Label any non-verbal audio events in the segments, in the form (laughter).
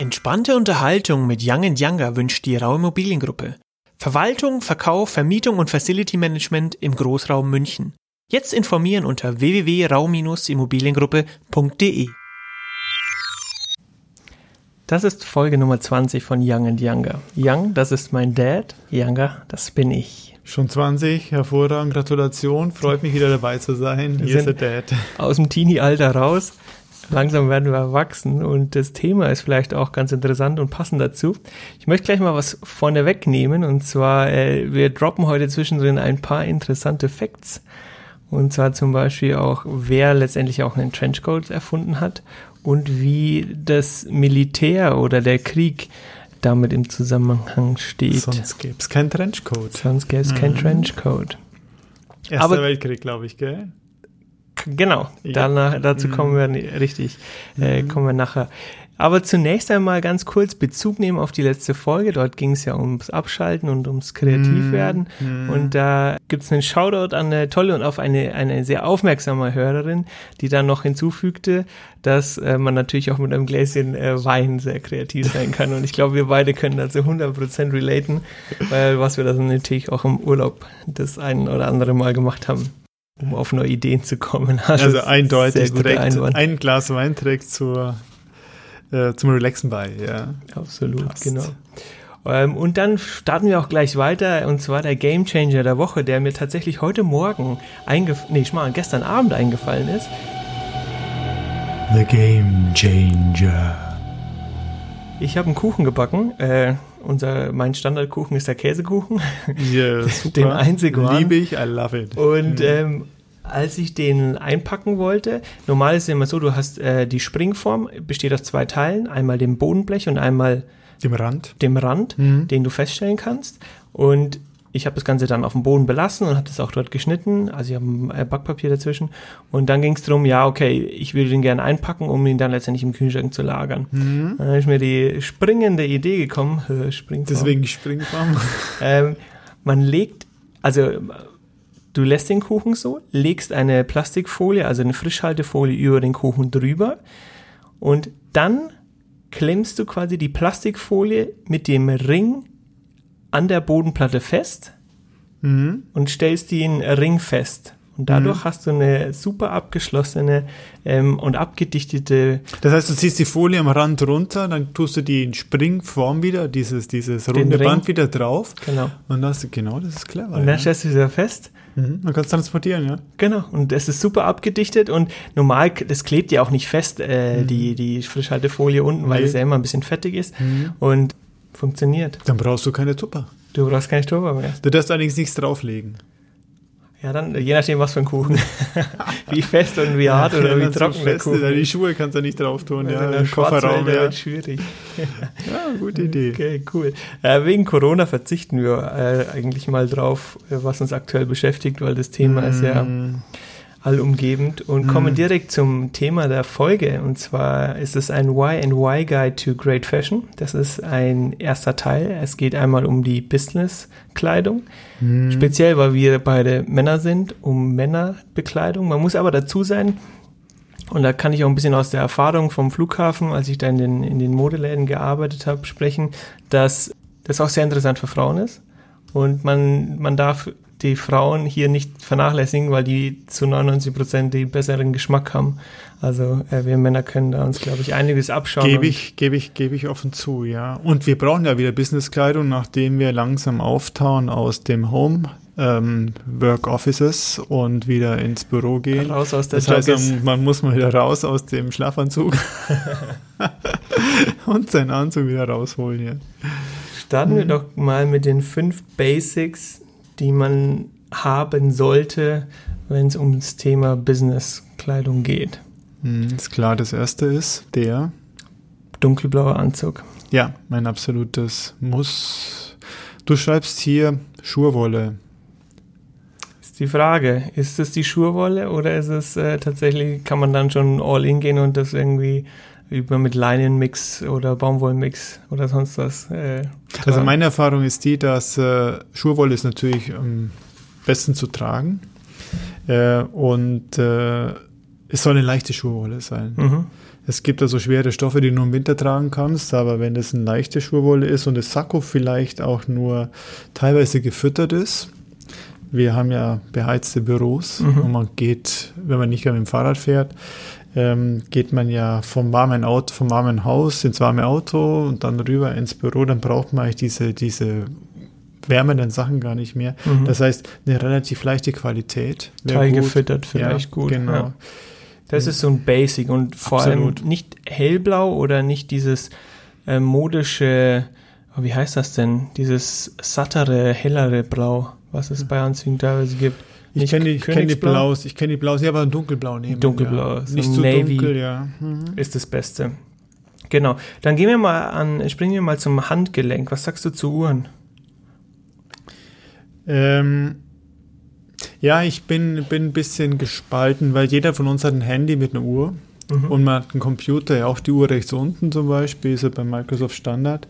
Entspannte Unterhaltung mit Young Younger wünscht die Rau Immobiliengruppe. Verwaltung, Verkauf, Vermietung und Facility Management im Großraum München. Jetzt informieren unter www.rau-immobiliengruppe.de. Das ist Folge Nummer 20 von Young and Younger. Young, das ist mein Dad. Younger, das bin ich. Schon 20, hervorragend, Gratulation. Freut mich wieder dabei zu sein. Hier ist der Dad. Aus dem Teenie-Alter raus langsam werden wir erwachsen und das Thema ist vielleicht auch ganz interessant und passend dazu. Ich möchte gleich mal was vorne wegnehmen und zwar, äh, wir droppen heute zwischendrin ein paar interessante Facts. Und zwar zum Beispiel auch, wer letztendlich auch einen Trenchcoat erfunden hat und wie das Militär oder der Krieg damit im Zusammenhang steht. Sonst gäbe es keinen Trenchcoat. Sonst gäbe es mhm. keinen Trenchcoat. Erster Aber, Weltkrieg, glaube ich, gell? Genau, danach, dazu mhm. kommen wir richtig, äh, mhm. kommen wir nachher. Aber zunächst einmal ganz kurz Bezug nehmen auf die letzte Folge. Dort ging es ja ums Abschalten und ums Kreativwerden. Mm, mm. Und da gibt es einen Shoutout an eine tolle und auf eine, eine sehr aufmerksame Hörerin, die dann noch hinzufügte, dass äh, man natürlich auch mit einem Gläschen äh, Wein sehr kreativ sein (laughs) kann. Und ich glaube, wir beide können dazu 100% relaten, weil was wir dann natürlich auch im Urlaub das ein oder andere Mal gemacht haben um auf neue Ideen zu kommen. (laughs) Also, also eindeutig trägt, ein Glas Wein trägt zur, äh, zum Relaxen bei, ja. Absolut, Passt. genau. Ähm, und dann starten wir auch gleich weiter, und zwar der Game Changer der Woche, der mir tatsächlich heute Morgen eingefallen, nee, ich mal, gestern Abend eingefallen ist. The Game Changer. Ich habe einen Kuchen gebacken, äh, unser, mein Standardkuchen ist der Käsekuchen. Ja, (laughs) super. Den einzigen. Liebe ich, I love it. Und ähm, als ich den einpacken wollte, normal ist es immer so, du hast äh, die Springform, besteht aus zwei Teilen, einmal dem Bodenblech und einmal dem Rand, dem Rand mhm. den du feststellen kannst. Und ich habe das Ganze dann auf dem Boden belassen und habe das auch dort geschnitten. Also ich habe ein äh, Backpapier dazwischen. Und dann ging es darum, ja, okay, ich würde den gerne einpacken, um ihn dann letztendlich im Kühlschrank zu lagern. Mhm. Dann ist mir die springende Idee gekommen. (laughs) Springform. Deswegen Springform. (laughs) ähm, man legt, also du lässt den Kuchen so, legst eine Plastikfolie, also eine Frischhaltefolie über den Kuchen drüber und dann klemmst du quasi die Plastikfolie mit dem Ring an der Bodenplatte fest mhm. und stellst die in Ring fest. Und dadurch mhm. hast du eine super abgeschlossene ähm, und abgedichtete. Das heißt, du ziehst die Folie am Rand runter, dann tust du die in Springform wieder, dieses, dieses runde Band wieder drauf. Genau. Und das, genau, das ist clever. Und dann ja. stellst du sie wieder fest. Mhm. Man kann es transportieren, ja. Genau. Und es ist super abgedichtet und normal, das klebt ja auch nicht fest, äh, mhm. die, die Frischhaltefolie unten, weil nee. es ja immer ein bisschen fettig ist. Mhm. Und Funktioniert. Dann brauchst du keine Tupper. Du brauchst keine Tupper mehr. Du darfst allerdings nichts drauflegen. Ja, dann je nachdem, was für ein Kuchen. (laughs) wie fest und wie hart oder wie trocken der Kuchen ist. Die Schuhe kannst du nicht drauf tun, ja. Im Kofferraum, ja. wird schwierig. (laughs) ja, gute Idee. Okay, cool. Äh, wegen Corona verzichten wir äh, eigentlich mal drauf, äh, was uns aktuell beschäftigt, weil das Thema mm. ist ja mm allumgebend und mhm. kommen direkt zum Thema der Folge. Und zwar ist es ein Why and Why Guide to Great Fashion. Das ist ein erster Teil. Es geht einmal um die Business-Kleidung. Mhm. Speziell, weil wir beide Männer sind, um Männerbekleidung. Man muss aber dazu sein, und da kann ich auch ein bisschen aus der Erfahrung vom Flughafen, als ich da in den, in den Modeläden gearbeitet habe, sprechen, dass das auch sehr interessant für Frauen ist. Und man, man darf die Frauen hier nicht vernachlässigen, weil die zu 99 Prozent den besseren Geschmack haben. Also äh, wir Männer können da uns, glaube ich, einiges abschauen. Gebe ich, gebe ich, gebe ich offen zu, ja. Und wir brauchen ja wieder Businesskleidung, nachdem wir langsam auftauen aus dem Home ähm, Work Offices und wieder ins Büro gehen. Raus aus der Das heißt, man, man muss mal wieder raus aus dem Schlafanzug (laughs) und seinen Anzug wieder rausholen. Ja. Starten wir mhm. doch mal mit den fünf Basics, die man haben sollte, wenn es ums Thema Business-Kleidung geht? Hm, ist klar, das erste ist der dunkelblaue Anzug. Ja, mein absolutes Muss. Du schreibst hier Schurwolle. Ist die Frage, ist es die Schurwolle oder ist es äh, tatsächlich, kann man dann schon all in gehen und das irgendwie über mit Leinenmix oder Baumwollmix oder sonst was. Äh, also meine Erfahrung ist die, dass äh, Schurwolle ist natürlich am besten zu tragen äh, und äh, es soll eine leichte Schurwolle sein. Mhm. Es gibt also schwere Stoffe, die du nur im Winter tragen kannst, aber wenn das eine leichte Schuhwolle ist und das Sakko vielleicht auch nur teilweise gefüttert ist, wir haben ja beheizte Büros mhm. und man geht, wenn man nicht mit dem Fahrrad fährt, ähm, geht man ja vom warmen Auto, vom warmen Haus ins warme Auto und dann rüber ins Büro, dann braucht man eigentlich diese, diese wärmenden Sachen gar nicht mehr. Mhm. Das heißt, eine relativ leichte Qualität. Teilgefüttert vielleicht ja, gut. Genau. Ja. Das ist so ein Basic und vor Absolut. allem nicht hellblau oder nicht dieses äh, modische, oh, wie heißt das denn? Dieses sattere, hellere Blau, was es bei Anzügen teilweise gibt. Ich kenne die, kenn die Blaus, ich kenne die Blaus, ja, aber ein dunkelblau nehmen. Dunkelblau, ja. so nicht so Navy dunkel, ja. Mhm. Ist das Beste. Genau. Dann gehen wir mal an, springen wir mal zum Handgelenk. Was sagst du zu Uhren? Ähm, ja, ich bin, bin ein bisschen gespalten, weil jeder von uns hat ein Handy mit einer Uhr. Mhm. Und man hat einen Computer, ja auch die Uhr rechts unten zum Beispiel, ist ja bei Microsoft Standard,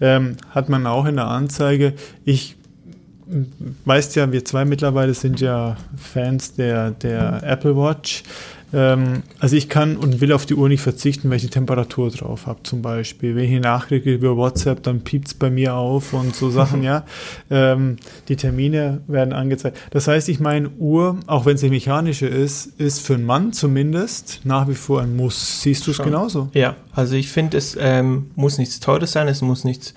ähm, hat man auch in der Anzeige. Ich weißt ja, wir zwei mittlerweile sind ja Fans der, der Apple Watch. Ähm, also ich kann und will auf die Uhr nicht verzichten, weil ich die Temperatur drauf habe zum Beispiel. Wenn ich eine Nachricht über WhatsApp, dann piept es bei mir auf und so Sachen, (laughs) ja. Ähm, die Termine werden angezeigt. Das heißt, ich meine, Uhr, auch wenn sie mechanische ist, ist für einen Mann zumindest nach wie vor ein Muss. Siehst du es genauso? Ja, also ich finde, es ähm, muss nichts Teures sein, es muss nichts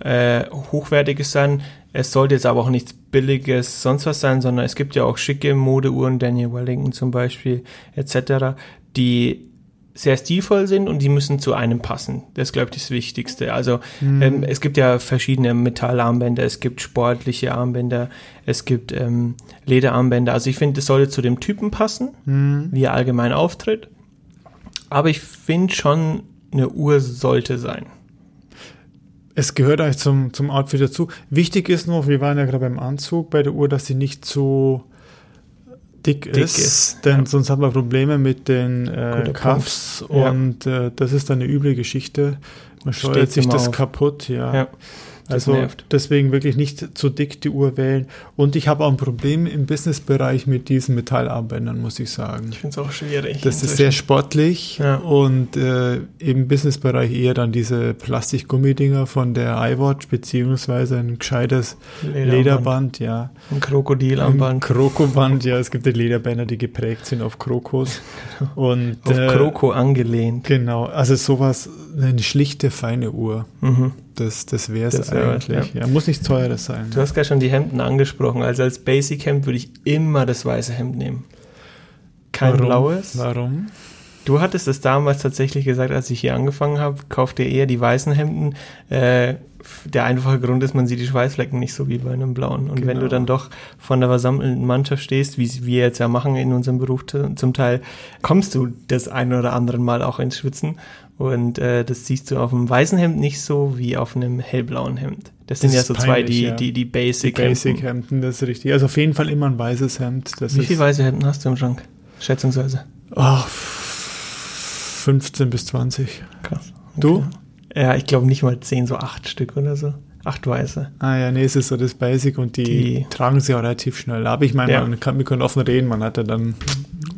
äh, Hochwertiges sein. Es sollte jetzt aber auch nichts Billiges, sonst was sein, sondern es gibt ja auch schicke Modeuhren, Daniel Wellington zum Beispiel, etc., die sehr stilvoll sind und die müssen zu einem passen. Das ist, glaube ich, das Wichtigste. Also mhm. ähm, es gibt ja verschiedene Metallarmbänder, es gibt sportliche Armbänder, es gibt ähm, Lederarmbänder. Also ich finde, es sollte zu dem Typen passen, mhm. wie er allgemein auftritt. Aber ich finde schon, eine Uhr sollte sein. Es gehört eigentlich zum, zum Outfit dazu. Wichtig ist noch, wir waren ja gerade beim Anzug bei der Uhr, dass sie nicht zu dick, dick ist, ist, denn ja. sonst haben wir Probleme mit den äh, Cuffs und ja. äh, das ist dann eine üble Geschichte. Man steuert sich das auf. kaputt, ja. ja. Also nervt. deswegen wirklich nicht zu dick die Uhr wählen. Und ich habe auch ein Problem im Businessbereich mit diesen Metallarmbändern, muss ich sagen. Ich finde es auch schwierig. Das ist sehr sportlich ja. und äh, im Businessbereich eher dann diese Plastikgummidinger von der iWatch, beziehungsweise ein gescheites Lederband, Lederband ja. Ein Krokodilarmband. Krokoband, ja. Es gibt ja Lederbänder, die geprägt sind auf Krokos. und, auf äh, Kroko angelehnt. Genau, also sowas, eine schlichte, feine Uhr. Mhm. Das, das wäre es eigentlich. Ja. ja. Muss nichts Teures sein. Du hast gerade schon die Hemden angesprochen. Also als Basic-Hemd würde ich immer das weiße Hemd nehmen. Kein Warum? blaues. Warum? Du hattest es damals tatsächlich gesagt, als ich hier angefangen habe, kauft ihr eher die weißen Hemden. Äh, der einfache Grund ist, man sieht die Schweißflecken nicht so wie bei einem blauen. Und genau. wenn du genau. dann doch von der versammelten Mannschaft stehst, wie wir jetzt ja machen in unserem Beruf zum Teil, kommst du das ein oder andere Mal auch ins Schwitzen. Und äh, das siehst du auf einem weißen Hemd nicht so wie auf einem hellblauen Hemd. Das, das sind ja so peinlich, zwei, die, ja. die, die Basic Hemden. Basic Hemden, das ist richtig. Also auf jeden Fall immer ein weißes Hemd. Das wie viele weiße Hemden hast du im Schrank? Schätzungsweise. Ach, 15 bis 20. Krass. Okay. Du? Ja, ich glaube nicht mal 10, so 8 Stück oder so. Acht weiße. Ah ja, nee, es ist so das Basic und die, die tragen sie auch relativ schnell. Aber ich meine, ja. man kann, wir können offen reden, man hat ja dann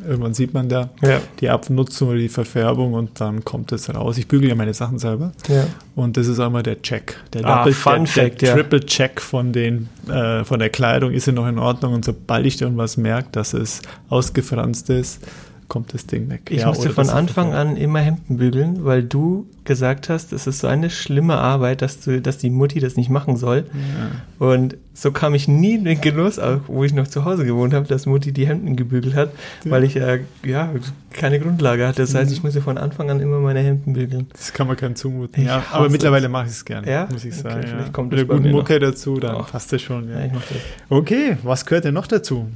Irgendwann sieht man da ja. die Abnutzung oder die Verfärbung und dann kommt es raus. Ich bügele ja meine Sachen selber. Ja. Und das ist einmal der Check. Der, ah, Double, Fun der, Fact, der Triple Check von, den, äh, von der Kleidung. Ist sie noch in Ordnung? Und sobald ich irgendwas merke, dass es ausgefranst ist, kommt das Ding weg. Ich ja, musste von Anfang an immer Hemden bügeln, weil du gesagt hast, es ist so eine schlimme Arbeit, dass du, dass die Mutti das nicht machen soll. Ja. Und so kam ich nie in den Genuss, auch wo ich noch zu Hause gewohnt habe, dass Mutti die Hemden gebügelt hat, ja. weil ich ja, ja keine Grundlage hatte. Das heißt, mhm. ich musste von Anfang an immer meine Hemden bügeln. Das kann man keinen zumuten. Ja, aber mittlerweile mache ich es gerne, ja? muss ich sagen. Okay, ja. kommt Mit einer guten Mucke dazu, dann oh. passt das schon. Ja. Okay, was gehört denn noch dazu?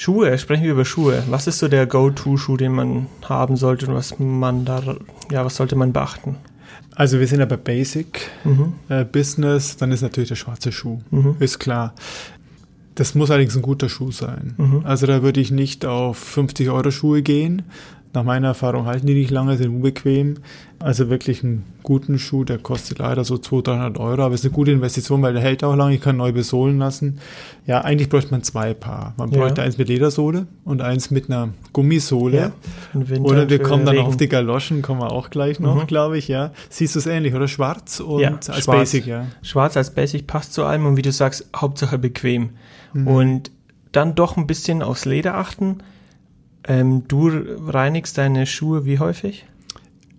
Schuhe, sprechen wir über Schuhe. Was ist so der Go-To-Schuh, den man haben sollte und was man da, ja, was sollte man beachten? Also wir sind ja bei Basic mhm. äh, Business, dann ist natürlich der schwarze Schuh, mhm. ist klar. Das muss allerdings ein guter Schuh sein. Mhm. Also da würde ich nicht auf 50 Euro Schuhe gehen, nach meiner Erfahrung halten die nicht lange, sind unbequem. Also wirklich einen guten Schuh, der kostet leider so 200, 300 Euro, aber ist eine gute Investition, weil der hält auch lange, ich kann neu besohlen lassen. Ja, eigentlich bräuchte man zwei Paar. Man bräuchte ja. eins mit Ledersohle und eins mit einer Gummisohle. Ja, oder wir kommen dann Regen. auf die Galoschen, kommen wir auch gleich noch, mhm. glaube ich, ja. Siehst du es ähnlich, oder? Schwarz und ja, als schwarz. Basic, ja. Schwarz als Basic passt zu allem und wie du sagst, Hauptsache bequem. Mhm. Und dann doch ein bisschen aufs Leder achten. Ähm, du reinigst deine Schuhe wie häufig?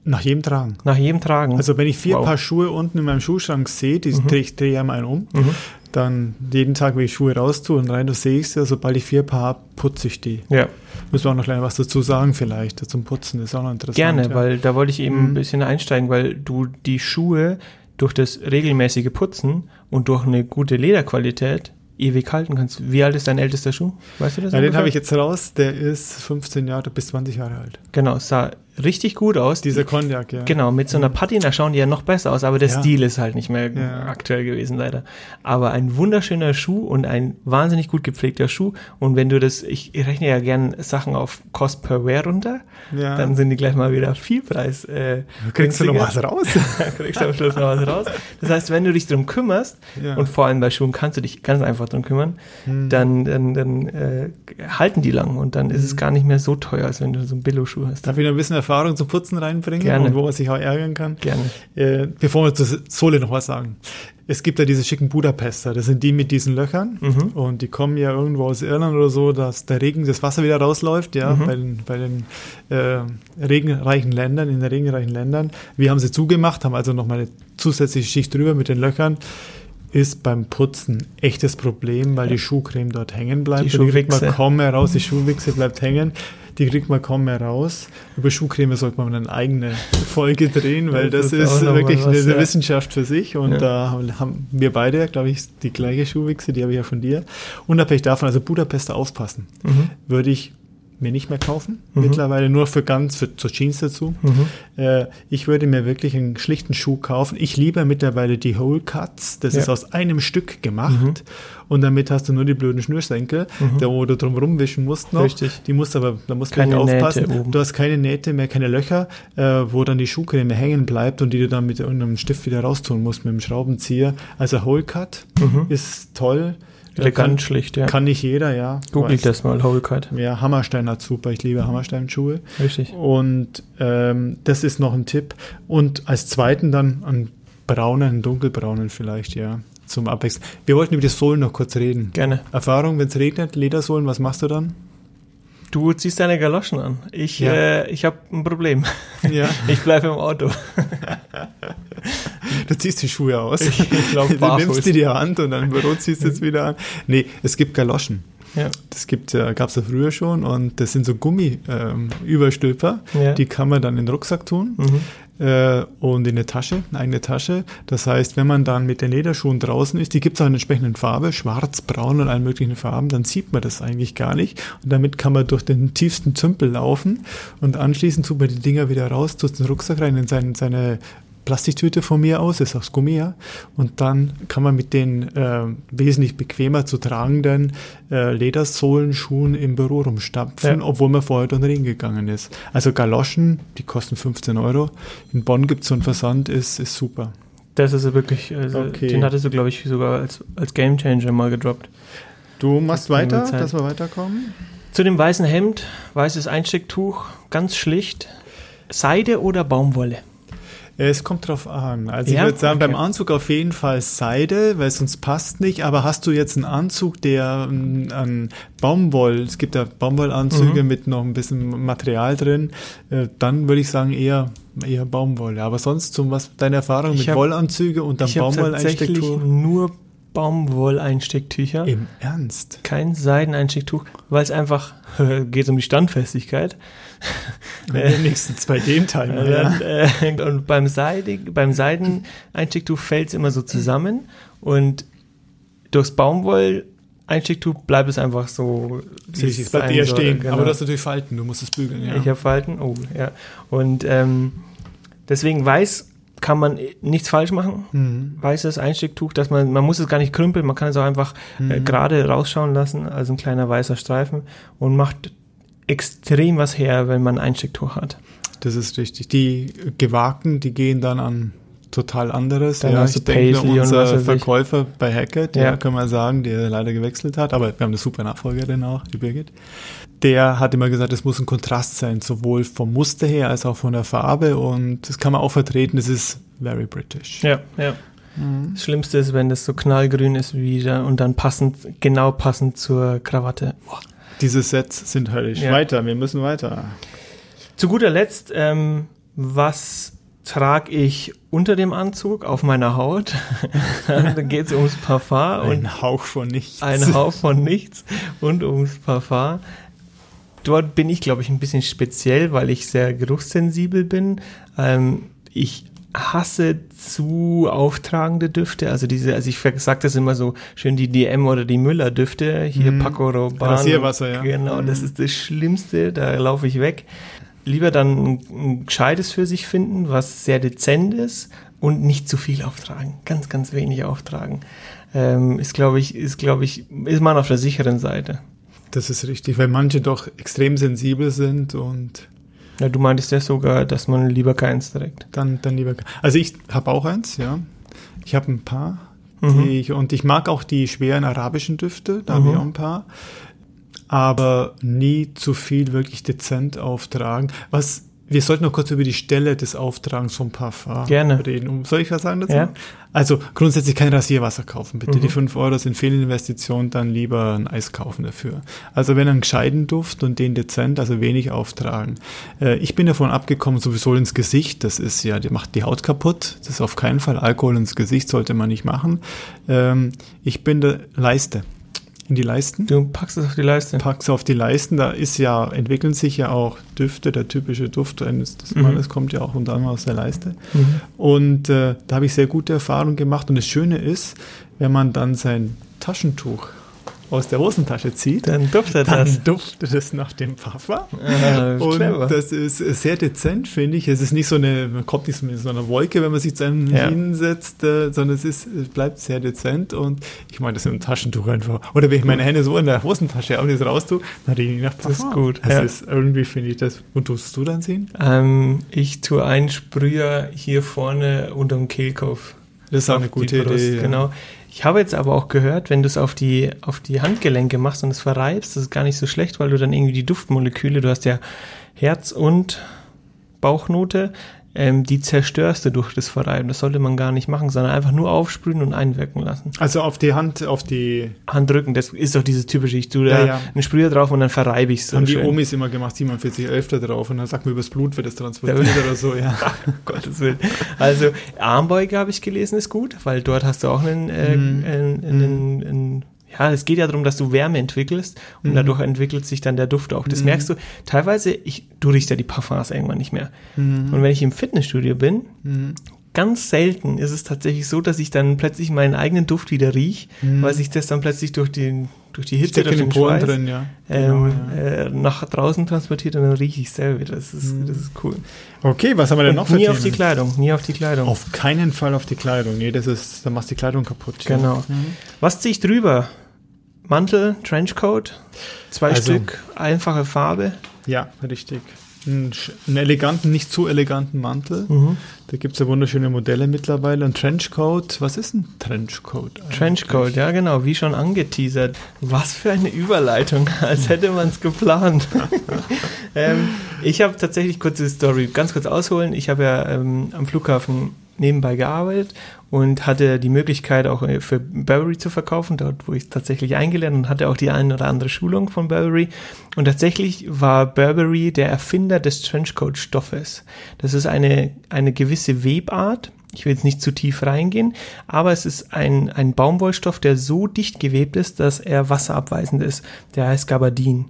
Nach jedem Tragen. Nach jedem Tragen. Also wenn ich vier wow. Paar Schuhe unten in meinem Schuhschrank sehe, die mhm. drehe ich drehe einmal einen um, mhm. dann jeden Tag, wenn ich Schuhe raustue und rein, da sehe ich sie, sobald ich vier Paar habe, putze ich die. Ja. Müssen wir auch noch gleich was dazu sagen vielleicht, zum Putzen, ist auch noch interessant. Gerne, ja. weil da wollte ich eben mhm. ein bisschen einsteigen, weil du die Schuhe durch das regelmäßige Putzen und durch eine gute Lederqualität ewig halten kannst. Wie alt ist dein ältester Schuh? Weißt du das? Ja, den habe ich jetzt raus. Der ist 15 Jahre bis 20 Jahre alt. Genau, sah richtig gut aus. Dieser Cognac, ja. Genau, mit so einer Patina schauen die ja noch besser aus, aber der ja. Stil ist halt nicht mehr ja. aktuell gewesen, leider. Aber ein wunderschöner Schuh und ein wahnsinnig gut gepflegter Schuh. Und wenn du das, ich rechne ja gern Sachen auf Cost per Wear runter, ja. dann sind die gleich mal wieder viel Preis. Äh, kriegst (laughs) du noch was raus? (laughs) (laughs) kriegst du am Schluss noch was raus. Das heißt, wenn du dich drum kümmerst, und vor allem bei Schuhen kannst du dich ganz einfach drum kümmern, hm. dann, dann, dann äh, halten die lang und dann ist es hm. gar nicht mehr so teuer, als wenn du so einen Billo-Schuh hast. Darf ich noch ein bisschen Erfahrung zum Putzen reinbringen Gerne. und wo man sich auch ärgern kann. Gerne. Äh, bevor wir zur Sohle noch was sagen. Es gibt ja diese schicken Budapester, das sind die mit diesen Löchern mhm. und die kommen ja irgendwo aus Irland oder so, dass der Regen, das Wasser wieder rausläuft, ja, mhm. bei den, bei den äh, regenreichen Ländern, in den regenreichen Ländern. Wir haben sie zugemacht, haben also nochmal eine zusätzliche Schicht drüber mit den Löchern ist beim Putzen echtes Problem, weil ja. die Schuhcreme dort hängen bleibt. Die, die kriegt man kaum mehr raus, die Schuhwichse bleibt hängen die kriegt man kaum mehr raus. Über Schuhcreme sollte man eine eigene Folge drehen, weil das, das ist, wirklich was, eine ja. Wissenschaft für sich. Und ja. da haben wir beide, glaube ich, die gleiche Schuhwichse, die habe ich ja von dir. Unabhängig davon, also Budapester aufpassen, mhm. würde ich mir nicht mehr kaufen. Mhm. Mittlerweile nur für ganz, für, zur Jeans dazu. Mhm. Äh, ich würde mir wirklich einen schlichten Schuh kaufen. Ich liebe mittlerweile die Hole Cuts. Das ja. ist aus einem Stück gemacht. Mhm. Und damit hast du nur die blöden Schnürsenkel, mhm. da wo du drum rumwischen musst noch. Richtig. Die musst aber, da musst du nicht aufpassen. Du hast keine Nähte mehr, keine Löcher, äh, wo dann die Schuhcreme hängen bleibt und die du dann mit irgendeinem Stift wieder raustun musst mit dem Schraubenzieher. Also Hole Cut mhm. ist toll. Elegant, kann, schlicht, ja. Kann nicht jeder, ja. Google das mal, Holecut. Ja, Hammerstein hat super. Ich liebe Hammerstein-Schuhe. Richtig. Und ähm, das ist noch ein Tipp. Und als zweiten dann einen braunen, einen dunkelbraunen vielleicht, ja. Zum Abwechseln. Wir wollten über die Sohlen noch kurz reden. Gerne. Erfahrung, wenn es regnet, Ledersohlen, was machst du dann? Du ziehst deine Galoschen an. Ich, ja. äh, ich habe ein Problem. Ja. (laughs) Ich bleibe im Auto. (laughs) Du ziehst die Schuhe aus. (laughs) Ich, glaub, du nimmst die die Hand und dann im Büro ziehst du es wieder an. Nee, es gibt Galoschen. Ja. Das gibt ja, gab es ja früher schon und das sind so Gummi-Überstülper, ähm, ja. die kann man dann in den Rucksack tun. Mhm äh, und in eine Tasche, eine eigene Tasche. Das heißt, wenn man dann mit den Lederschuhen draußen ist, die gibt es auch in entsprechenden Farbe, schwarz, braun und allen möglichen Farben, dann sieht man das eigentlich gar nicht. Und damit kann man durch den tiefsten Zümpel laufen und anschließend tut man die Dinger wieder raus, tut den Rucksack rein in seine, seine Plastiktüte von mir aus, ist aus Gummi, ja. Und dann kann man mit den äh, wesentlich bequemer zu tragenden äh, Ledersohlenschuhen im Büro rumstapfen, ja. obwohl man vorher durch den Ring gegangen ist. Also Galoschen, die kosten 15 Euro. In Bonn gibt es so einen Versand, ist, ist super. Das ist wirklich, also okay. den hattest du, glaube ich, sogar als, als Gamechanger mal gedroppt. Du machst weiter, dass wir weiterkommen? Zu dem weißen Hemd, weißes Einstecktuch, ganz schlicht. Seide oder Baumwolle? Es kommt drauf an. Also ja? ich würde sagen, okay. beim Anzug auf jeden Fall Seide, weil sonst passt nicht. Aber hast du jetzt einen Anzug, der an Baumwoll, es gibt ja Baumwollanzüge mhm. mit noch ein bisschen Material drin, äh, dann würde ich sagen eher eher Baumwolle. Aber sonst zum was deine Erfahrung ich mit hab, Wollanzüge und dann Baumwolleinstecktuch? nur Baumwolleinstecktücher. Im Ernst? Kein Seideneinstecktuch, weil es einfach (laughs) geht um die Standfestigkeit. Wenigstens bei dem Teil. Ja. Äh, und beim, Seiden, beim Seideneinstecktuch fällt es immer so zusammen und durchs Baumwoll Einstecktuch bleibt es einfach so. Es bleibt eher stehen. Genau. Aber du hast natürlich Falten, du musst es bügeln. Ja. Ich habe Falten, oh ja. Und ähm, deswegen weiß kann man nichts falsch machen. Mhm. Weißes Einstecktuch, dass man, man muss es gar nicht krümpeln, man kann es auch einfach äh, mhm. äh, gerade rausschauen lassen, also ein kleiner weißer Streifen und macht extrem was her, wenn man ein Einstecktuch hat. Das ist richtig. Die gewagten, die gehen dann an total anderes. Dann ja, du denke, unser weiß ich. Verkäufer bei Hackett, ja. Ja. kann man sagen, der leider gewechselt hat, aber wir haben eine super Nachfolgerin auch, die Birgit. Der hat immer gesagt, es muss ein Kontrast sein, sowohl vom Muster her als auch von der Farbe und das kann man auch vertreten, das ist very British. Ja, ja. Das Schlimmste ist, wenn das so knallgrün ist wie da und dann passend, genau passend zur Krawatte. Boah. Diese Sets sind höllisch. Ja. Weiter, wir müssen weiter. Zu guter Letzt, ähm, was trage ich unter dem Anzug auf meiner Haut? (laughs) da geht es ums Parfum Ein Hauch von nichts. ein Hauch von nichts und ums Parfum. Dort bin ich, glaube ich, ein bisschen speziell, weil ich sehr geruchssensibel bin. Ähm, ich hasse zu auftragende Düfte. Also diese, also ich sage das immer so schön, die DM oder die Müller-Düfte. Hier Mhm. Paco Rabanne. Rasierwasser, ja. Genau, das Mhm. ist das Schlimmste. Da laufe ich weg. Lieber dann ein, ein gescheites für sich finden, was sehr dezent ist und nicht zu viel auftragen. Ganz, ganz wenig auftragen. Ähm, ist, glaube ich, ist, glaube ich, ist man auf der sicheren Seite. Das ist richtig, weil manche doch extrem sensibel sind und Ja, du meintest ja sogar, dass man lieber keins trägt. dann, dann lieber. Also ich habe auch eins, ja. Ich habe ein paar. Mhm. Ich, und ich mag auch die schweren arabischen Düfte, da habe Mhm. ich auch ein paar. Aber nie zu viel wirklich dezent auftragen. Was, wir sollten noch kurz über die Stelle des Auftragens vom Parfum Gerne. reden. Soll ich was sagen dazu? Ja. Also grundsätzlich kein Rasierwasser kaufen, bitte. Mhm. Die 5 Euro sind Fehlinvestition, dann lieber ein Eis kaufen dafür. Also wenn einen gescheiten Duft und den dezent, also wenig auftragen. Äh, ich bin davon abgekommen, sowieso ins Gesicht, das ist ja, die macht die Haut kaputt. Das ist auf keinen Fall Alkohol ins Gesicht, sollte man nicht machen. Ähm, ich bin der Leiste. In die Leisten Du packst es auf die Leiste. pack's auf die Leisten, da ist ja, entwickeln sich ja auch Düfte, der typische Duft eines des Mhm. Mannes kommt ja auch unter anderem aus der Leiste. Mhm. Und äh, da habe ich sehr gute Erfahrungen gemacht. Und das Schöne ist, wenn man dann sein Taschentuch aus der Hosentasche zieht, Dann duftet dann das. duftet es nach dem Parfum. Ah, Und clever. das ist sehr dezent, finde ich. Es ist nicht so eine, man kommt nicht so mit so einer Wolke, wenn man sich zu einem Ja. hinsetzt, äh, sondern es ist, es bleibt sehr dezent und ich meine das ist ein Taschentuch einfach. Oder wenn ich meine Hände so in der Hosentasche auch das raus tue, dann rieche ich nach Das ist gut, Das ja. ist irgendwie, finde ich das. Und tust du dann sehen? Ähm, ich tue einen Sprüher hier vorne unterm Kehlkopf. Das ist auch eine gute Idee. ja. Genau. Ich habe jetzt aber auch gehört, wenn du es auf die, auf die Handgelenke machst und es verreibst, das ist gar nicht so schlecht, weil du dann irgendwie die Duftmoleküle, du hast ja Herz und Bauchnote, ähm, die zerstörst du durch das Verreiben. Das sollte man gar nicht machen, sondern einfach nur aufsprühen und einwirken lassen. Also auf die Hand, auf die, Handrücken, das ist doch dieses typische, ich tue da Ja, ja. einen Sprüher drauf und dann verreibe ich es. haben die Omis immer gemacht, 4711 da drauf und dann sagt man, übers Blut wird es transportiert oder so, ja. (laughs) Gottes Willen. Also Armbeuge habe ich gelesen, ist gut, weil dort hast du auch einen, äh, Mhm. einen, einen, einen ja, es geht ja darum, dass du Wärme entwickelst und Mhm. dadurch entwickelt sich dann der Duft auch. Das Mhm. merkst du teilweise, ich, du riechst ja die Parfums irgendwann nicht mehr. Mhm. Und wenn ich im Fitnessstudio bin, Mhm. ganz selten ist es tatsächlich so, dass ich dann plötzlich meinen eigenen Duft wieder riech, Mhm. weil sich das dann plötzlich durch, den, durch die Hitze, durch den Schweiß drin, ja. ähm, Genau, ja. äh, nach draußen transportiert und dann rieche ich selber wieder. Das ist, Mhm. das ist cool. Okay, was haben wir denn noch Und nie für auf die Themen? Kleidung, nie auf die Kleidung. Auf keinen Fall auf die Kleidung. Nee, das ist, dann machst du die Kleidung kaputt. ja. Genau. Mhm. Was ziehe ich drüber? Mantel, Trenchcoat, zwei Also- Stück, einfache Farbe. Ja, richtig. Einen, einen eleganten, nicht zu eleganten Mantel. Mhm. Da gibt es ja wunderschöne Modelle mittlerweile. Ein Trenchcoat. Was ist ein Trenchcoat? eigentlich? Trenchcoat, ja genau, wie schon angeteasert. Was für eine Überleitung, (laughs) als hätte man es geplant. (laughs) ähm, ich habe tatsächlich kurze Story, ganz kurz ausholen. Ich habe ja ähm, am Flughafen nebenbei gearbeitet und hatte die Möglichkeit auch äh, für Burberry zu verkaufen, dort wo ich tatsächlich eingelernt und hatte auch die eine oder andere Schulung von Burberry. Und tatsächlich war Burberry der Erfinder des Trenchcoat-Stoffes. Das ist eine, eine gewisse Webart. Ich will jetzt nicht zu tief reingehen, aber es ist ein, ein Baumwollstoff, der so dicht gewebt ist, dass er wasserabweisend ist. Der heißt Gabardin.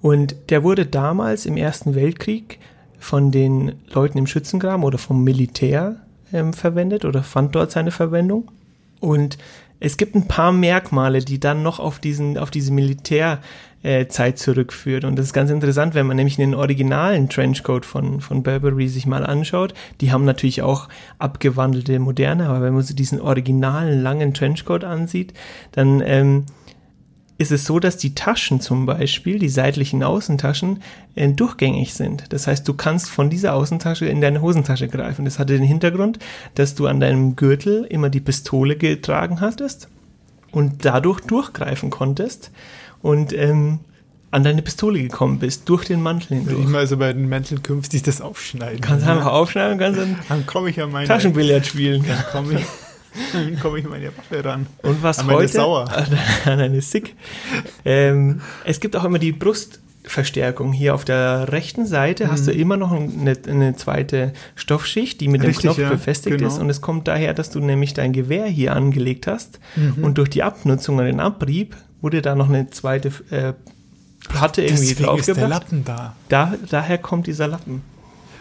Und der wurde damals im Ersten Weltkrieg von den Leuten im Schützengraben oder vom Militär ähm, verwendet oder fand dort seine Verwendung. Und es gibt ein paar Merkmale, die dann noch auf, diesen, auf diese Militärzeit äh, Zeit zurückführen. Und das ist ganz interessant, wenn man nämlich den originalen Trenchcoat von, von Burberry sich mal anschaut. Die haben natürlich auch abgewandelte Moderne, aber wenn man sich diesen originalen langen Trenchcoat ansieht, dann ähm, ist es so, dass die Taschen zum Beispiel, die seitlichen Außentaschen, äh, durchgängig sind. Das heißt, du kannst von dieser Außentasche in deine Hosentasche greifen. Das hatte den Hintergrund, dass du an deinem Gürtel immer die Pistole getragen hattest und dadurch durchgreifen konntest und ähm, an deine Pistole gekommen bist, durch den Mantel hindurch. Wenn ich mal so bei den Mänteln künftig das aufschneiden. Kannst du einfach aufschneiden und kannst dann, dann komme ich an meine Taschenbillard spielen. Dann komme ich, dann komme ich an meine Waffe ran. Und was An heute Sauer. (laughs) an eine Sick. Ähm, es gibt auch immer die Brustverstärkung. Hier auf der rechten Seite hast du immer noch eine, eine zweite Stoffschicht, die mit dem Mhm. Richtig, Knopf ja, befestigt genau. ist. Und es kommt daher, dass du nämlich dein Gewehr hier angelegt hast. Mhm. Und durch die Abnutzung und den Abrieb wurde da noch eine zweite äh, Platte irgendwie Deswegen ist der draufgebracht. Lappen da. Da, daher kommt dieser Lappen.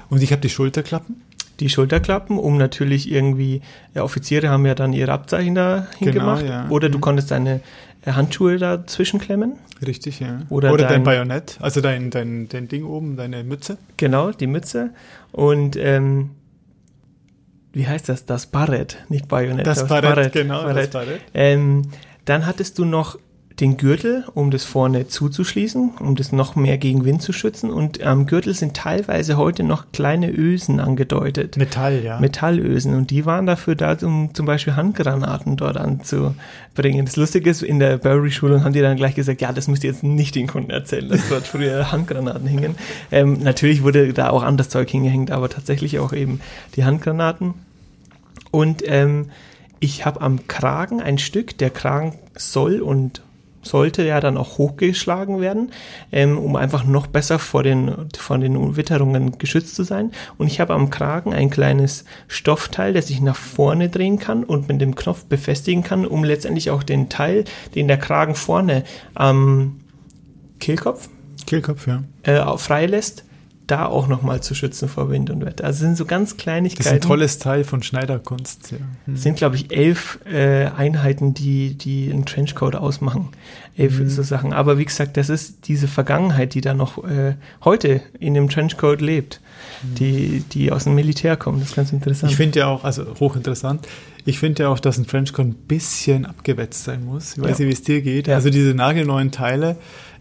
Und ich habe die Schulterklappen. Die Schulterklappen, um natürlich irgendwie, ja, Offiziere haben ja dann ihre Abzeichen da hingemacht. Genau, ja. Oder du Mhm. konntest deine äh, Handschuhe dazwischen klemmen. Richtig, ja. Oder Oder dein- dein, Bajonett, also dein, dein, dein Ding oben, deine Mütze. Genau, die Mütze. Und ähm, wie heißt das? Das Barett, nicht Bajonett. Das Barett, genau, das Barett. Ähm, dann hattest du noch den Gürtel, um das vorne zuzuschließen, um das noch mehr gegen Wind zu schützen. Und am Gürtel sind teilweise heute noch kleine Ösen angedeutet. Metall, ja. Metallösen und die waren dafür da, um zum Beispiel Handgranaten dort anzubringen. Das Lustige ist, in der Burberry-Schulung haben die dann gleich gesagt, ja, das müsst ihr jetzt nicht den Kunden erzählen, dass dort früher (laughs) Handgranaten hingen. Ähm, natürlich wurde da auch anderes Zeug hingehängt, aber tatsächlich auch eben die Handgranaten. Und ähm, ich habe am Kragen ein Stück, der Kragen soll und sollte ja dann auch hochgeschlagen werden, ähm, um einfach noch besser vor den, vor den Witterungen geschützt zu sein. Und ich habe am Kragen ein kleines Stoffteil, das ich nach vorne drehen kann und mit dem Knopf befestigen kann, um letztendlich auch den Teil, den der Kragen vorne am Kehlkopf Kehlkopf, ja. äh, freilässt, da auch nochmal zu schützen vor Wind und Wetter. Also sind so ganz Das ist Kleinigkeiten. ein tolles Teil von Schneiderkunst. Ja. Hm. Es sind, glaube ich, elf äh, Einheiten, die, die einen Trenchcoat ausmachen. Elf Mhm. so Sachen. Aber wie gesagt, das ist diese Vergangenheit, die da noch äh, heute in dem Trenchcoat lebt, die, die aus dem Militär kommt. Das ist ganz interessant. Ich finde ja auch, also hochinteressant, ich finde ja auch, dass ein Trenchcoat ein bisschen abgewetzt sein muss. Ich weiß Ja. nicht, wie es dir geht. Ja. Also diese nagelneuen Teile,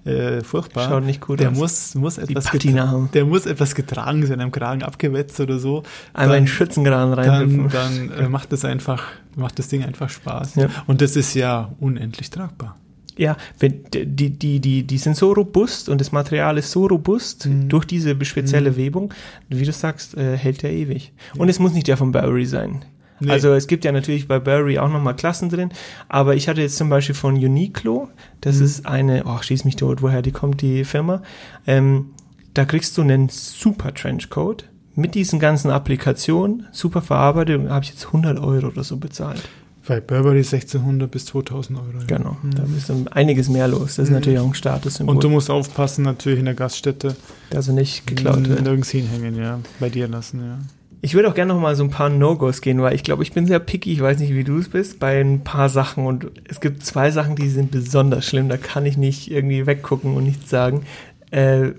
äh, furchtbar. Schaut nicht gut der aus. Muss, muss etwas Patina getra- haben. Der muss etwas getragen sein, am Kragen abgewetzt oder so. Einmal Dann- Schützengraben dann, rein. dann äh, macht das einfach, macht das Ding einfach Spaß. Ja. Und das ist ja unendlich tragbar. Ja, wenn, die, die, die, die sind so robust und das Material ist so robust Mhm. durch diese spezielle Webung, wie du sagst, äh, hält der ewig. Und es muss nicht der von Burberry sein. Nee. Also es gibt ja natürlich bei Burberry auch nochmal Klassen drin, aber ich hatte jetzt zum Beispiel von Uniqlo, das Mhm. ist eine, oh, schieß mich tot, woher die kommt, die Firma, ähm, da kriegst du einen super Trenchcoat mit diesen ganzen Applikationen, super Verarbeitung, habe ich jetzt 100 Euro oder so bezahlt. Bei Burberry 1600 bis 2000 Euro. ja. Genau, da ist einiges mehr los. Das ist natürlich auch ein Statussymbol. Mhm. Und du musst aufpassen, natürlich in der Gaststätte. dass er nicht geklaut wird. Nirgends hinhängen, ja. Bei dir lassen, ja. Ich würde auch gerne noch mal so ein paar No-Gos gehen, weil ich glaube, ich bin sehr picky, ich weiß nicht, wie du es bist, bei ein paar Sachen und es gibt zwei Sachen, die sind besonders schlimm, da kann ich nicht irgendwie weggucken und nichts sagen. Äh,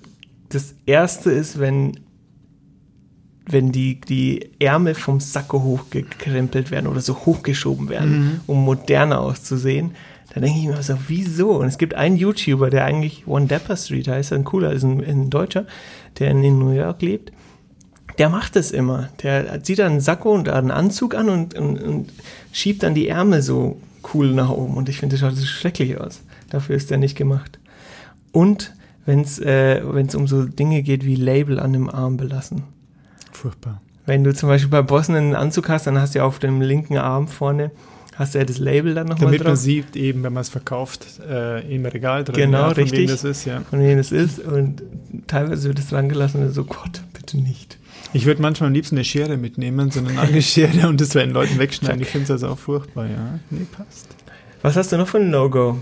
das erste ist, wenn wenn die, die Ärmel vom Sakko hochgekrempelt werden oder so hochgeschoben werden, um moderner auszusehen, da denke ich mir so, wieso? Und es gibt einen YouTuber, der eigentlich One Dapper Street heißt, ein cooler, ist ein, ein Deutscher, der in New York lebt der macht das immer. Der zieht dann einen Sakko und einen Anzug an und, und, und schiebt dann die Ärmel so cool nach oben. Und ich finde, das schaut so schrecklich aus. Dafür ist der nicht gemacht. Und wenn es äh, wenn's um so Dinge geht wie Label an dem Arm belassen. Furchtbar. Wenn du zum Beispiel bei Bossen einen Anzug hast, dann hast du ja auf dem linken Arm vorne hast du ja das Label dann nochmal Damit man drauf. sieht, eben, wenn man es verkauft, äh, im Regal drin. Genau, ja, von richtig. Wem das ist, ja. Von wem es ist. Und teilweise wird es dran gelassen und so, Gott, bitte nicht. Ich würde manchmal am liebsten eine Schere mitnehmen, so eine Nagelschere (laughs) und das bei den Leuten wegschneiden. Ich finde es also auch furchtbar, ja. Nee, passt. Was hast du noch für ein No-Go?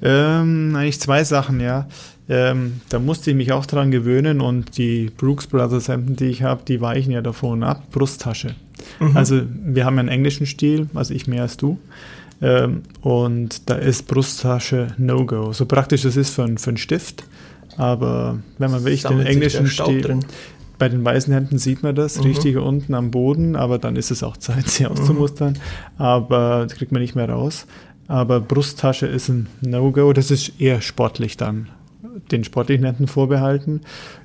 Ähm, eigentlich zwei Sachen, ja. Ähm, da musste ich mich auch dran gewöhnen und die Brooks Brothers Hemden, die ich habe, die weichen ja davon ab. Brusttasche. Mhm. Also wir haben einen englischen Stil, also ich mehr als du. Ähm, und da ist Brusttasche No-Go. So praktisch das ist für, ein- für einen Stift. Aber wenn man wirklich den englischen Stil, drin. Bei den weißen Hemden sieht man das Mhm. richtig unten am Boden, aber dann ist es auch Zeit, (laughs) sie auszumustern. Aber das kriegt man nicht mehr raus. aber Brusttasche ist ein No-Go. Das ist eher sportlich dann, den sportlichen Händen vorbehalten.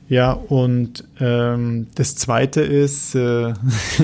Ja, und ähm, das Zweite ist, äh,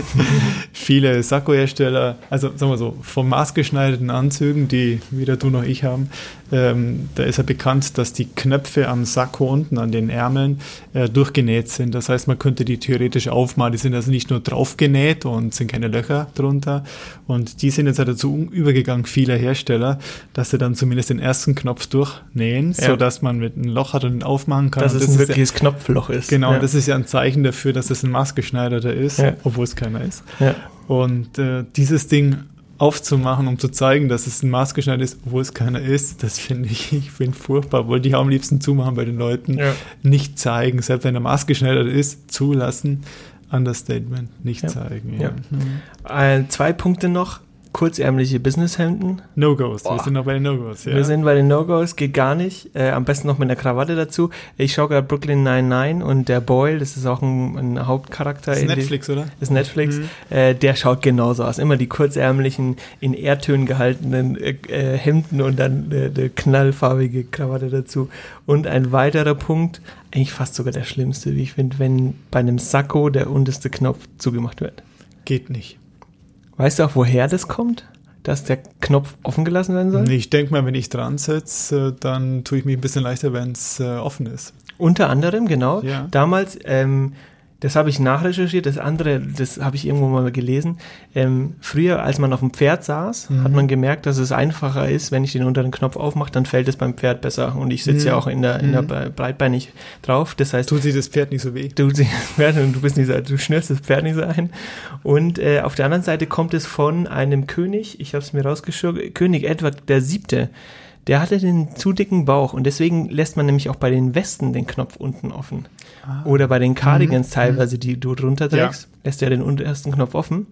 (laughs) viele Sakko-Hersteller, also sagen wir so, von maßgeschneiderten Anzügen, die weder du noch ich haben, ähm, da ist ja bekannt, dass die Knöpfe am Sakko unten an den Ärmeln äh, durchgenäht sind. Das heißt, man könnte die theoretisch aufmachen. Die sind also nicht nur draufgenäht und sind keine Löcher drunter. Und die sind jetzt halt dazu übergegangen, vieler Hersteller, dass sie dann zumindest den ersten Knopf durchnähen, ja. sodass man mit einem Loch hat und ihn aufmachen kann. Dass es das ein wirkliches ja, Knopfloch ist. Genau, ja. das ist ja ein Zeichen dafür, dass es ein maßgeschneiderter ist, ja. obwohl es keiner ist. Ja. Und äh, dieses Ding aufzumachen, um zu zeigen, dass es ein maßgeschneidert ist, obwohl es keiner ist, das finde ich, (laughs) ich finde furchtbar. Wollte ich auch am liebsten zumachen bei den Leuten. Nicht zeigen, selbst wenn er maßgeschneidert ist, zulassen. Understatement, nicht zeigen. Mhm. Äh, zwei Punkte noch kurzärmliche Businesshemden. No-Gos, wir sind noch bei den No-Gos. Ja. Wir sind bei den No-Gos, geht gar nicht. Äh, am besten noch mit einer Krawatte dazu. Ich schaue gerade Brooklyn 99 und der Boyle, das ist auch ein, ein Hauptcharakter. Ist Netflix, die, oder? ist Netflix. Mhm. Äh, der schaut genauso aus. Immer die kurzärmlichen, in Erdtönen gehaltenen äh, äh Hemden und dann eine knallfarbige Krawatte dazu. Und ein weiterer Punkt, eigentlich fast sogar der schlimmste, wie ich finde, wenn bei einem Sakko der unterste Knopf zugemacht wird. Geht nicht. Weißt du auch, woher das kommt? Dass der Knopf offen gelassen werden soll? Ich denke mal, wenn ich dran setze, dann tue ich mich ein bisschen leichter, wenn es äh, offen ist. Unter anderem, genau. Ja. Damals ähm, das habe ich nachrecherchiert. Das andere, das habe ich irgendwo mal gelesen. Ähm, früher, als man auf dem Pferd saß, mhm. hat man gemerkt, dass es einfacher ist, wenn ich den unteren Knopf aufmache, dann fällt es beim Pferd besser. Und ich sitze mhm. ja auch in der, in der mhm. breitbeinig drauf. Das heißt, tut sich das Pferd nicht so weh. Tut sich das Pferd und du bist nicht so, du schnürst das Pferd nicht so ein. Und äh, auf der anderen Seite kommt es von einem König. Ich habe es mir rausgeschürgt. König Edward der Siebte der hatte den zu dicken Bauch und deswegen lässt man nämlich auch bei den Westen den Knopf unten offen. Ah. Oder bei den Cardigans mhm. teilweise, die du drunter trägst, ja. lässt er den untersten Knopf offen.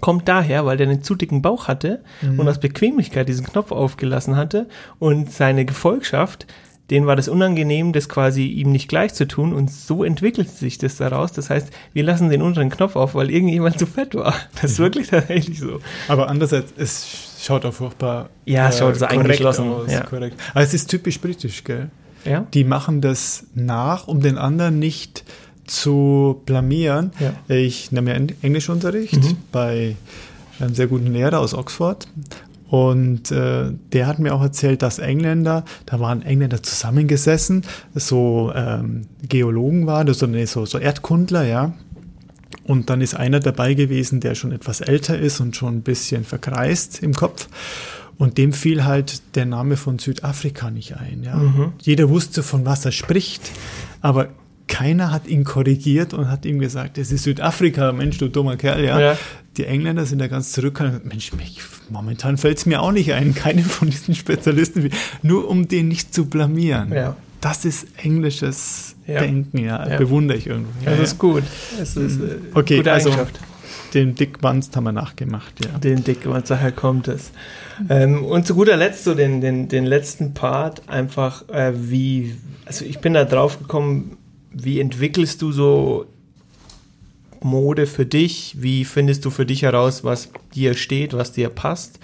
Kommt daher, weil der einen zu dicken Bauch hatte mhm. und aus Bequemlichkeit diesen Knopf aufgelassen hatte und seine Gefolgschaft denen war das unangenehm, das quasi ihm nicht gleich zu tun und so entwickelt sich das daraus. Das heißt, wir lassen den unteren Knopf auf, weil irgendjemand (laughs) zu fett war. Das ist wirklich tatsächlich so. Aber andererseits, es schaut auch furchtbar. Ja, es schaut äh, so eingeschlossen aus. Ja. Korrekt. Aber es ist typisch britisch, gell? Ja. Die machen das nach, um den anderen nicht zu blamieren. Ja. Ich nehme ja Englischunterricht mhm. bei einem sehr guten Lehrer aus Oxford. Und äh, der hat mir auch erzählt, dass Engländer, da waren Engländer zusammengesessen, so ähm, Geologen waren, so, nee, so, so Erdkundler, ja, und dann ist einer dabei gewesen, der schon etwas älter ist und schon ein bisschen verkreist im Kopf. Und dem fiel halt der Name von Südafrika nicht ein. Ja. Mhm. Jeder wusste, von was er spricht, aber keiner hat ihn korrigiert und hat ihm gesagt, es ist Südafrika, Mensch, du dummer Kerl, ja. ja. Die Engländer sind da ganz zurück und Mensch, mich, momentan fällt es mir auch nicht ein, keine von diesen Spezialisten, nur um den nicht zu blamieren. Ja das ist englisches ja. Denken, ja. ja. Bewundere ich irgendwo. Ja, das ist gut. Das ist äh, okay, gute also den Dick Wanst haben wir nachgemacht, ja. Den Dick Wanst, daher kommt es. Ähm, und zu guter Letzt so den, den, den letzten Part, einfach äh, wie, also ich bin da drauf gekommen, wie entwickelst du so Mode für dich? Wie findest du für dich heraus, was dir steht, was dir passt?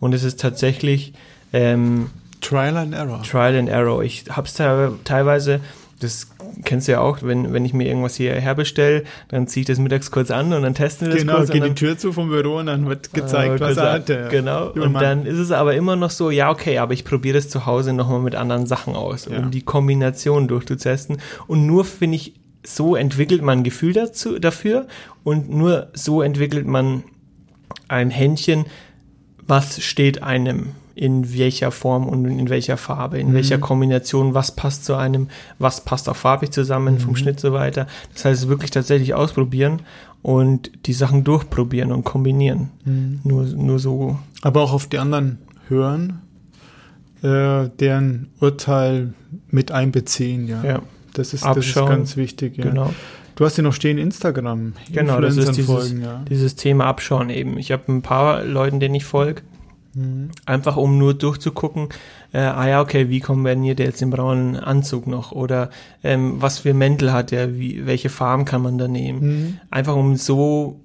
Und es ist tatsächlich ähm, Trial and Error. Trial and Error. Ich habe es teilweise, das kennst du ja auch, wenn, wenn ich mir irgendwas hierher bestelle, dann ziehe ich das mittags kurz an und dann testen wir das genau, kurz. Genau, geht die Tür zu vom Büro und dann wird gezeigt, äh, was er hatte. Genau, und dann ist es aber immer noch so, ja okay, aber ich probiere das zu Hause nochmal mit anderen Sachen aus, ja. um die Kombination durchzutesten. Und nur finde ich, so entwickelt man ein Gefühl dazu, dafür und nur so entwickelt man ein Händchen, was steht einem in welcher Form und in welcher Farbe, in mhm. welcher Kombination, was passt zu einem, was passt auch farbig zusammen mhm. vom Schnitt so weiter. Das heißt, wirklich tatsächlich ausprobieren und die Sachen durchprobieren und kombinieren. Mhm. Nur, nur so. Aber auch auf die anderen hören, äh, deren Urteil mit einbeziehen, ja. ja. Das, ist, das ist ganz wichtig, ja. Genau. Du hast ja noch stehen Instagram. Genau, das ist dieses, folgen, ja. dieses Thema Abschauen eben. Ich habe ein paar Leuten, denen ich folge, Mhm. Einfach um nur durchzugucken, äh, ah ja, okay, wie kombiniert er jetzt den braunen Anzug noch? Oder ähm, was für Mäntel hat er, wie, welche Farben kann man da nehmen? Mhm. Einfach um so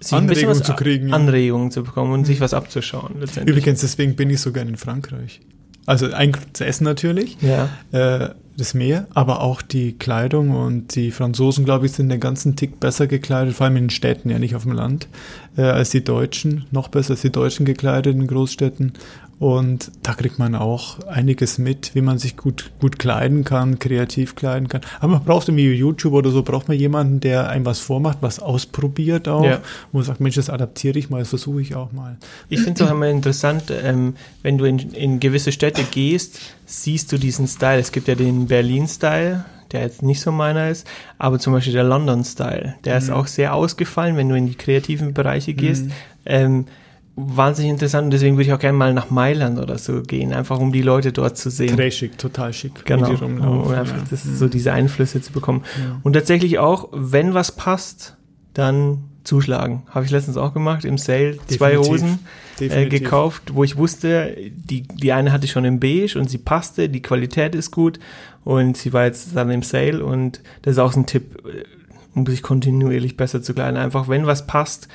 sich Anregungen was zu kriegen. Anregungen zu bekommen und sich was abzuschauen. Übrigens, deswegen bin ich so gern in Frankreich. Also ein zu essen natürlich, Ja. äh, das Meer, aber auch die Kleidung und die Franzosen, glaube ich, sind den ganzen Tick besser gekleidet, vor allem in den Städten, ja nicht auf dem Land, äh, als die Deutschen, noch besser als die Deutschen gekleidet in Großstädten. Und da kriegt man auch einiges mit, wie man sich gut, gut kleiden kann, kreativ kleiden kann. Aber man braucht irgendwie YouTube oder so, braucht man jemanden, der einem was vormacht, was ausprobiert auch, Ja. wo man sagt, Mensch, das adaptiere ich mal, das versuche ich auch mal. Ich finde es auch immer interessant, ähm, wenn du in, in gewisse Städte gehst, siehst du diesen Style. Es gibt ja den Berlin-Style, der jetzt nicht so meiner ist, aber zum Beispiel der London-Style, der ist auch sehr ausgefallen, wenn du in die kreativen Bereiche gehst. Ähm, wahnsinnig interessant und deswegen würde ich auch gerne mal nach Mailand oder so gehen, einfach um die Leute dort zu sehen. Trashig, total schick. Genau, um einfach ja. das, so diese Einflüsse zu bekommen. Ja. Und tatsächlich auch, wenn was passt, dann zuschlagen. Habe ich letztens auch gemacht im Sale. Zwei Definitiv. Hosen äh, gekauft, wo ich wusste, die, die eine hatte ich schon im Beige und sie passte, die Qualität ist gut und sie war jetzt dann im Sale und das ist auch so ein Tipp, äh, um sich kontinuierlich besser zu kleiden. Einfach, wenn was passt,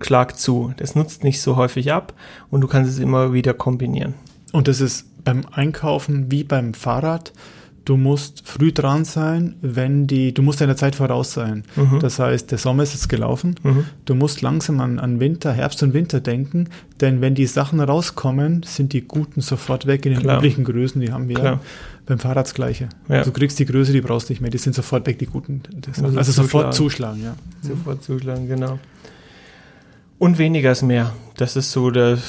schlag zu. Das nutzt nicht so häufig ab und du kannst es immer wieder kombinieren. Und das ist beim Einkaufen wie beim Fahrrad. Du musst früh dran sein, wenn die, du musst deiner Zeit voraus sein. Mhm. Das heißt, der Sommer ist jetzt gelaufen. Du musst langsam an, an Winter, Herbst und Winter denken, denn wenn die Sachen rauskommen, sind die guten sofort weg in den Klar. üblichen Größen, die haben wir. Klar. Beim Fahrrad das Gleiche. Ja. Du kriegst die Größe, die brauchst du nicht mehr, die sind sofort weg, die guten. Also ich sofort zuschlagen, ja. Sofort zuschlagen, genau. Und weniger ist mehr. Das ist so das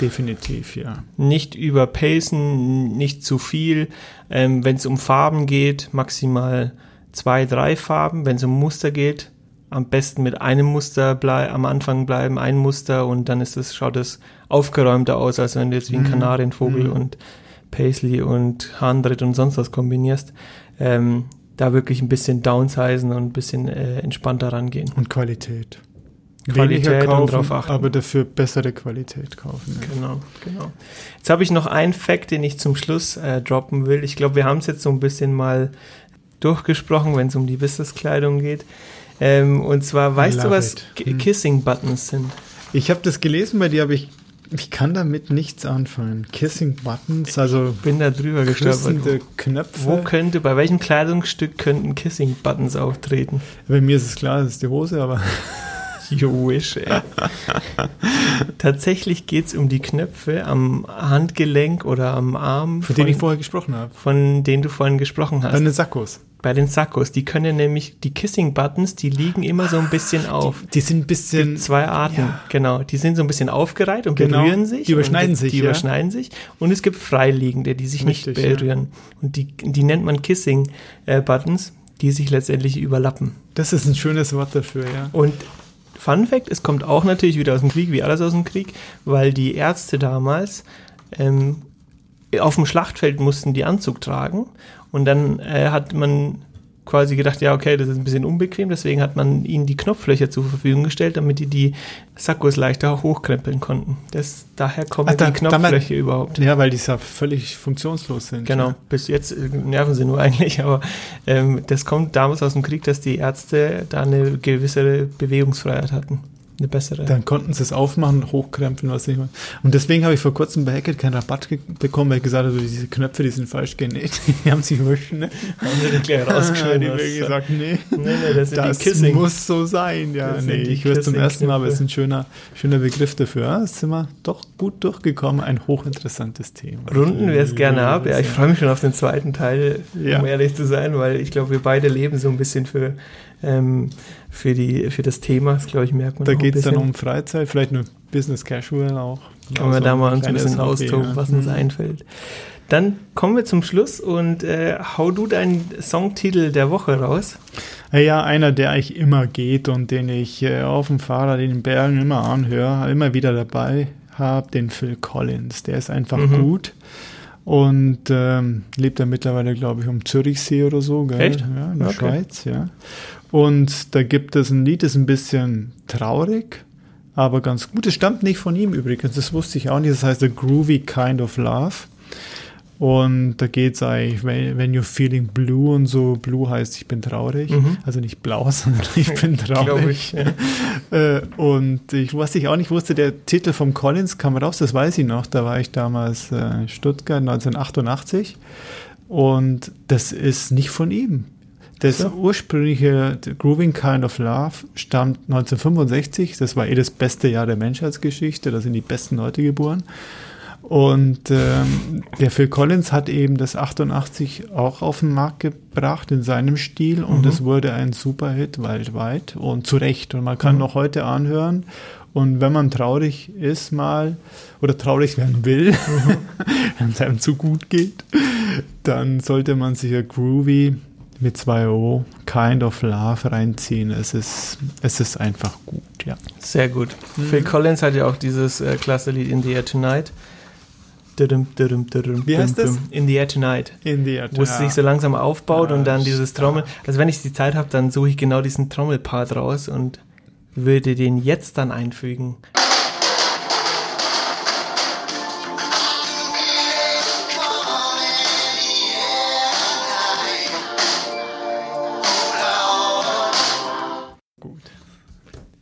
Definitiv, ja. nicht überpacen, nicht zu viel. Ähm, Wenn es um Farben geht, maximal zwei, drei Farben. Wenn es um Muster geht, am besten mit einem Muster blei am Anfang bleiben, ein Muster und dann ist es, schaut es aufgeräumter aus, als wenn du jetzt wie ein Mhm. Kanarienvogel Mhm. und Paisley und Handrit und sonst was kombinierst. Ähm, da wirklich ein bisschen downsizen und ein bisschen äh, entspannter rangehen. Und Qualität. Qualität Weniger und kaufen, drauf achten. aber dafür bessere Qualität kaufen. Ja. Genau, genau. Jetzt habe ich noch einen Fact, den ich zum Schluss äh, droppen will. Ich glaube, wir haben es jetzt so ein bisschen mal durchgesprochen, wenn es um die Businesskleidung geht. Ähm, und zwar, weißt du, was Hm. Kissing Buttons sind? Ich habe das gelesen bei dir, aber ich, ich kann damit nichts anfangen. Kissing Buttons, also Bin da drüber gestolpert. Knöpfe. Wo könnte, bei welchem Kleidungsstück könnten Kissing Buttons auftreten? bei mir ist es klar, das ist die Hose, aber You wish, ey. (laughs) Tatsächlich geht es um die Knöpfe am Handgelenk oder am Arm, von denen ich vorher gesprochen habe. von denen du vorhin gesprochen hast. Deine Sakkos. Bei den Sakkos, die können nämlich, die Kissing Buttons, die liegen immer so ein bisschen auf. Die sind ein bisschen. Zwei Arten, Ja. genau. Die sind so ein bisschen aufgereiht und Genau. berühren sich. Die überschneiden und sich, Die ja. überschneiden sich. Und es gibt freiliegende, die sich Richtig, nicht berühren. Und die, die nennt man Kissing äh, Buttons, die sich letztendlich überlappen. Das ist ein schönes Wort dafür, ja. Und Fun Fact, es kommt auch natürlich wieder aus dem Krieg, wie alles aus dem Krieg, weil die Ärzte damals ähm, auf dem Schlachtfeld mussten die Anzug tragen und dann äh, hat man quasi gedacht, ja okay, das ist ein bisschen unbequem, deswegen hat man ihnen die Knopflöcher zur Verfügung gestellt, damit die die Sakkos leichter hochkrempeln konnten. Das, daher kommen Ah, da- die Knopflöcher überhaupt. Ja, weil die ja völlig funktionslos sind. Genau, Ja. bis jetzt äh, nerven sie nur (laughs) eigentlich, aber ähm, das kommt damals aus dem Krieg, dass die Ärzte da eine gewisse Bewegungsfreiheit hatten. Eine bessere. Dann konnten sie es aufmachen, hochkrempeln, was ich meine. Und deswegen habe ich vor kurzem bei Hackett keinen Rabatt bekommen, weil ich gesagt habe, diese Knöpfe, die sind falsch genäht. (laughs) Die haben sich überschnitten. Ne? (laughs) haben sie den gleich die rausgeschnitten. haben gesagt, nee. nee, nee, das Das die muss so sein, ja. Das Nee, die ich höre es zum ersten Mal, aber es ist ein schöner, schöner Begriff dafür. Ja, sind wir doch gut durchgekommen. Ein hochinteressantes Thema. Runden wir es gerne ab. Ja, ich freue mich schon auf den zweiten Teil, Ja. um ehrlich zu sein, weil ich glaube, wir beide leben so ein bisschen für, ähm, für, die, für das Thema. Das glaube ich, merkt man Da auch geht es dann um Freizeit, vielleicht nur Business Casual auch. Können wir Also da mal uns ein bisschen austoben, was uns Mhm. einfällt. Dann kommen wir zum Schluss und äh, hau du deinen Songtitel der Woche raus. Ja, Ja, einer, der eigentlich immer geht und den ich äh, auf dem Fahrrad in den Bergen immer anhöre, immer wieder dabei habe, den Phil Collins. Der ist einfach Mhm. gut und ähm, lebt ja mittlerweile, glaube ich, um Zürichsee oder so, gell? Echt? Ja, in der Okay. Schweiz, ja. Und da gibt es ein Lied, das ist ein bisschen traurig, aber ganz gut. Es stammt nicht von ihm übrigens, das wusste ich auch nicht. Das heißt The Groovy Kind of Love. Und da geht es eigentlich, when, when you're feeling blue und so, blue heißt ich bin traurig. Mhm. Also nicht blau, (laughs) sondern ich bin (laughs) traurig. ich, ja. (laughs) Äh, und ich, was ich auch nicht wusste, der Titel vom Collins kam raus, das weiß ich noch. Da war ich damals äh, in Stuttgart 1988. Und das ist nicht von ihm. Das so. ursprüngliche Grooving Kind of Love stammt 1965. Das war eh das beste Jahr der Menschheitsgeschichte. Da sind die besten Leute geboren. Und ähm, der Phil Collins hat eben das 88 auch auf den Markt gebracht in seinem Stil und es mhm. wurde ein Superhit weltweit und zu Recht. Und man kann mhm. noch heute anhören. Und wenn man traurig ist mal oder traurig werden will, mhm. (laughs) wenn es einem zu gut geht, dann sollte man sich ja Groovy mit 2 O Kind of Love reinziehen. Es ist, es ist einfach gut, ja. Sehr gut. Mhm. Phil Collins hat ja auch dieses äh, klasse Lied In the Air Tonight. Wie heißt das? In the Air Tonight. In the Air Tonight. Wo es sich so langsam aufbaut ja, und dann dieses Trommel. Also wenn ich die Zeit habe, dann suche ich genau diesen Trommelpart raus und würde den jetzt dann einfügen.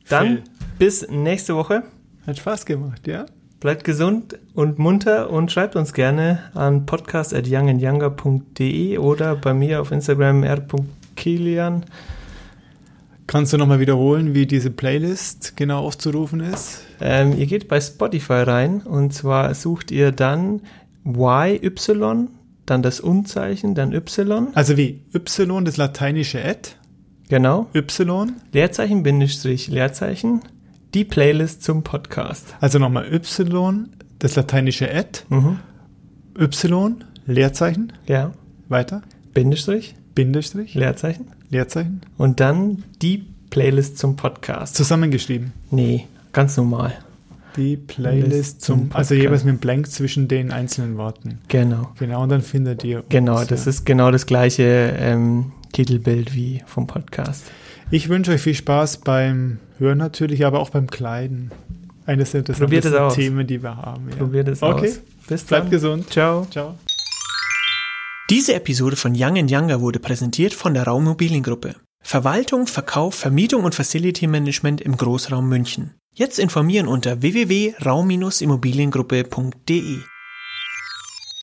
Dann Phil. bis nächste Woche. Hat Spaß gemacht, ja? Bleibt gesund und munter und schreibt uns gerne an podcast.youngandyounger.de oder bei mir auf Instagram r.kilian. Kannst du nochmal wiederholen, wie diese Playlist genau aufzurufen ist? Ähm, ihr geht bei Spotify rein und zwar sucht ihr dann YY, dann das Unzeichen, dann Y. Also wie Y, das lateinische Ad? Genau. Y. Leerzeichen, Bindestrich, Leerzeichen die Playlist zum Podcast. Also nochmal Y, das lateinische Ad, mhm. Y, Leerzeichen. Ja. Weiter. Bindestrich. Bindestrich. Leerzeichen. Leerzeichen. Und dann die Playlist zum Podcast. Zusammengeschrieben? Nee, ganz normal. Die Playlist zum, zum also jeweils mit Blank zwischen den einzelnen Worten. Genau. Genau, und dann findet ihr. Genau, uns, das ja. ist genau das gleiche ähm, Titelbild wie vom Podcast. Ich wünsche euch viel Spaß beim Hören natürlich, aber auch beim Kleiden. Eines der interessantesten Themen, die wir haben. Ja. Probiert es okay. aus. Bis dann. Bleibt gesund. Ciao. Ciao. Diese Episode von Young Younger wurde präsentiert von der Raummobiliengruppe. Verwaltung, Verkauf, Vermietung und Facility Management im Großraum München. Jetzt informieren unter www.raum-immobiliengruppe.de.